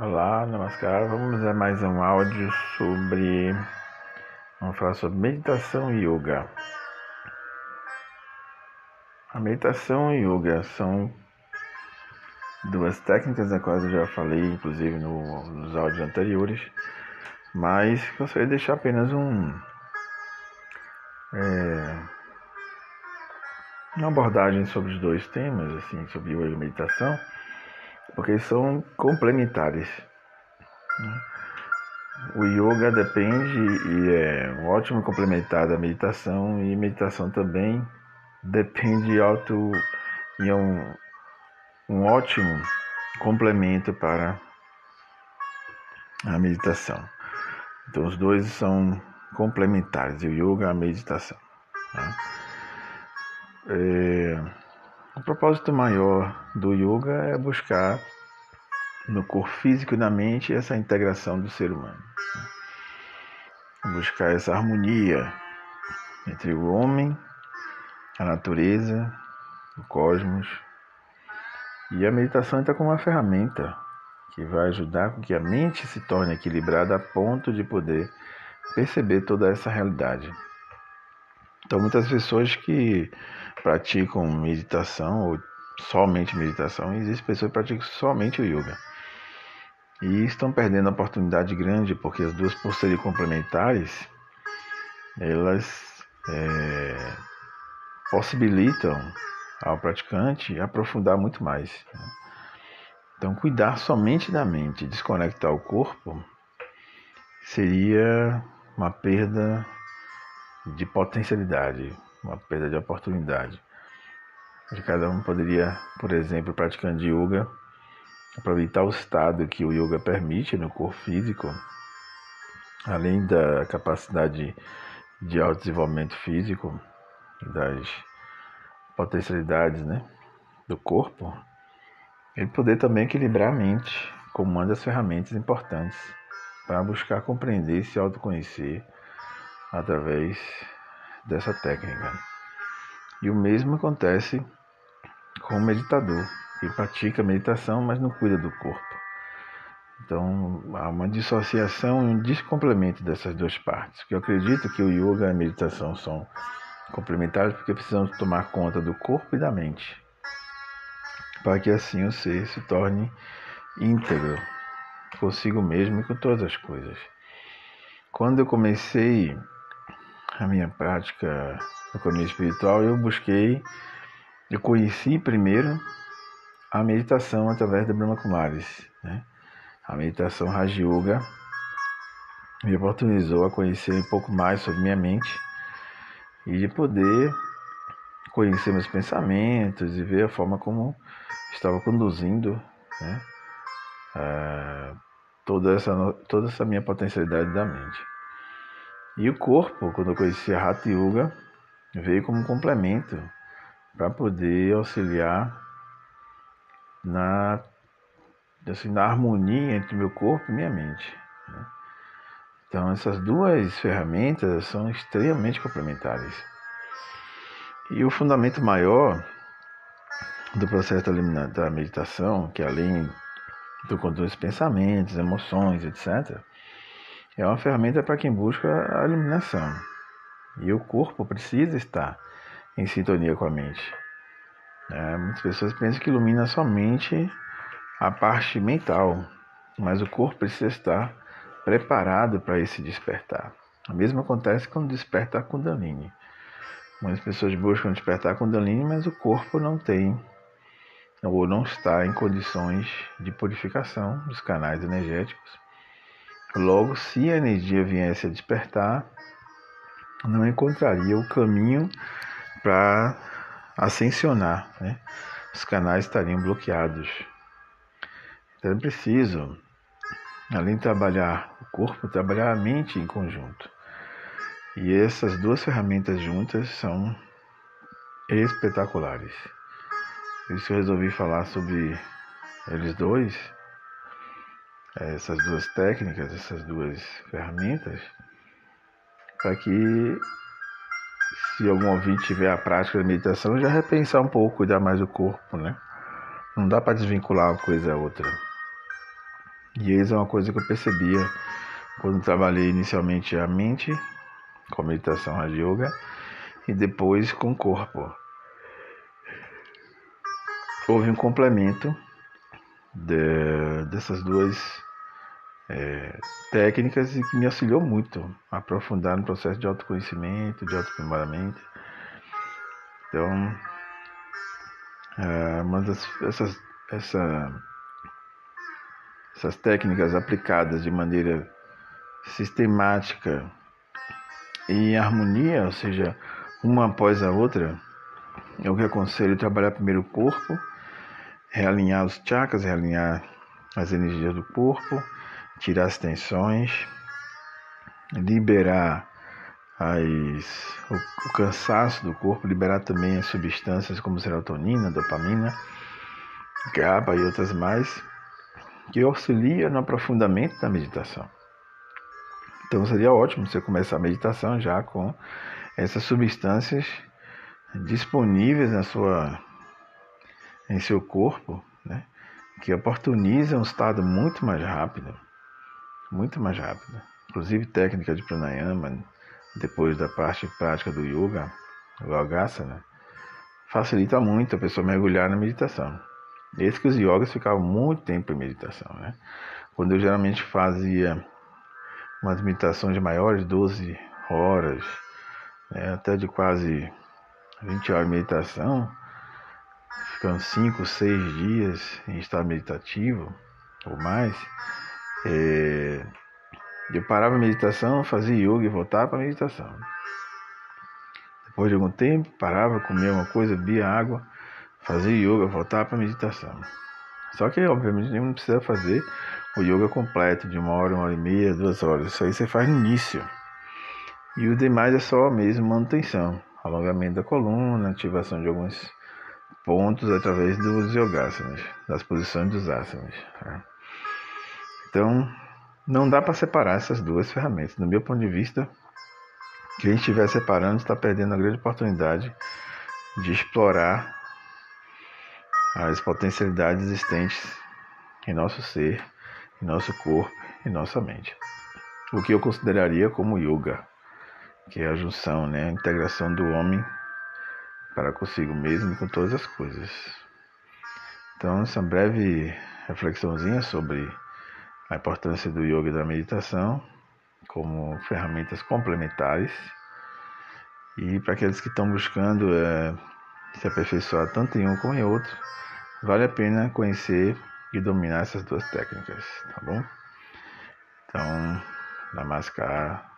Olá, Namaskar. Vamos a mais um áudio sobre. Vamos falar sobre meditação e yoga. A meditação e yoga são duas técnicas das quais eu já falei, inclusive no, nos áudios anteriores, mas gostaria de deixar apenas um. É, uma abordagem sobre os dois temas, assim, sobre yoga e meditação porque são complementares. Né? O yoga depende e é um ótimo complementar da meditação e meditação também depende auto e é um, um ótimo complemento para a meditação. Então os dois são complementares, o yoga e a meditação. Né? É... O propósito maior do yoga é buscar no corpo físico e na mente essa integração do ser humano. Buscar essa harmonia entre o homem, a natureza, o cosmos. E a meditação está como uma ferramenta que vai ajudar com que a mente se torne equilibrada a ponto de poder perceber toda essa realidade. Então, muitas pessoas que praticam meditação ou somente meditação, existem pessoas que praticam somente o yoga. E estão perdendo a oportunidade grande porque as duas, por serem complementares, elas é, possibilitam ao praticante aprofundar muito mais. Né? Então, cuidar somente da mente, desconectar o corpo, seria uma perda de potencialidade, uma perda de oportunidade. De cada um poderia, por exemplo, praticando yoga, aproveitar o estado que o yoga permite no corpo físico, além da capacidade de autodesenvolvimento físico das potencialidades né, do corpo, ele poder também equilibrar a mente como uma das ferramentas importantes para buscar compreender e se autoconhecer através dessa técnica. E o mesmo acontece com o meditador, que pratica meditação, mas não cuida do corpo. Então, há uma dissociação e um descomplemento dessas duas partes. Que eu acredito que o yoga e a meditação são complementares porque precisamos tomar conta do corpo e da mente, para que assim o ser se torne íntegro consigo mesmo e com todas as coisas. Quando eu comecei a minha prática no caminho espiritual, eu busquei, eu conheci primeiro a meditação através da Brahma Kumaris, né? A meditação Raja Yoga me oportunizou a conhecer um pouco mais sobre minha mente e de poder conhecer meus pensamentos e ver a forma como estava conduzindo né, uh, toda, essa, toda essa minha potencialidade da mente. E o corpo, quando eu conheci a Hatha Yoga, veio como complemento para poder auxiliar na, assim, na harmonia entre meu corpo e minha mente. Né? Então, essas duas ferramentas são extremamente complementares. E o fundamento maior do processo da meditação, que além do controle dos pensamentos, emoções, etc., é uma ferramenta para quem busca a iluminação. E o corpo precisa estar em sintonia com a mente. É, muitas pessoas pensam que ilumina somente a parte mental, mas o corpo precisa estar preparado para esse despertar. O mesmo acontece quando desperta a Kundalini. Muitas pessoas buscam despertar a Kundalini, mas o corpo não tem ou não está em condições de purificação dos canais energéticos Logo, se a energia viesse a despertar, não encontraria o caminho para ascensionar, né? os canais estariam bloqueados. Então é preciso, além de trabalhar o corpo, trabalhar a mente em conjunto. E essas duas ferramentas juntas são espetaculares. Por isso eu resolvi falar sobre eles dois essas duas técnicas, essas duas ferramentas, para que se algum ouvinte tiver a prática da meditação, já repensar um pouco, cuidar mais do corpo, né? Não dá para desvincular uma coisa a outra. E isso é uma coisa que eu percebia quando trabalhei inicialmente a mente com a meditação a yoga e depois com o corpo. Houve um complemento de, dessas duas é, técnicas que me auxiliou muito a aprofundar no processo de autoconhecimento, de autoaprimoramento. Então, é, uma essas, essa, essas técnicas aplicadas de maneira sistemática e em harmonia, ou seja, uma após a outra, eu que aconselho trabalhar primeiro o corpo, realinhar os chakras, realinhar as energias do corpo, tirar as tensões, liberar as, o, o, cansaço do corpo, liberar também as substâncias como serotonina, dopamina, GABA e outras mais, que auxilia no aprofundamento da meditação. Então seria ótimo você começar a meditação já com essas substâncias disponíveis na sua, em seu corpo, né? que oportunizam um estado muito mais rápido, muito mais rápido. Inclusive técnica de pranayama, depois da parte prática do yoga, yogasana, facilita muito a pessoa mergulhar na meditação. Desde que os yogas ficavam muito tempo em meditação, né? Quando eu geralmente fazia umas meditações de maiores 12 horas, né? até de quase 20 horas de meditação, ficando 5, 6 dias em estado meditativo ou mais, é, eu parava a meditação, fazia yoga e voltava para a meditação. Depois de algum tempo, parava, comia uma coisa, bebia água, fazia yoga, voltava para a meditação. Só que, obviamente, não precisa fazer o yoga completo, de uma hora, uma hora e meia, duas horas. Isso aí você faz no início. E o demais é só mesmo manutenção, alongamento da coluna, ativação de alguns pontos através dos yogasanas, das posições dos asanas. Tá? Então, não dá para separar essas duas ferramentas. Do meu ponto de vista, quem estiver separando está perdendo a grande oportunidade de explorar as potencialidades existentes em nosso ser, em nosso corpo e nossa mente. O que eu consideraria como yoga, que é a junção, né, a integração do homem para consigo mesmo e com todas as coisas. Então, essa breve reflexãozinha sobre a importância do yoga e da meditação como ferramentas complementares e para aqueles que estão buscando é, se aperfeiçoar tanto em um como em outro, vale a pena conhecer e dominar essas duas técnicas, tá bom? Então, Namaskar.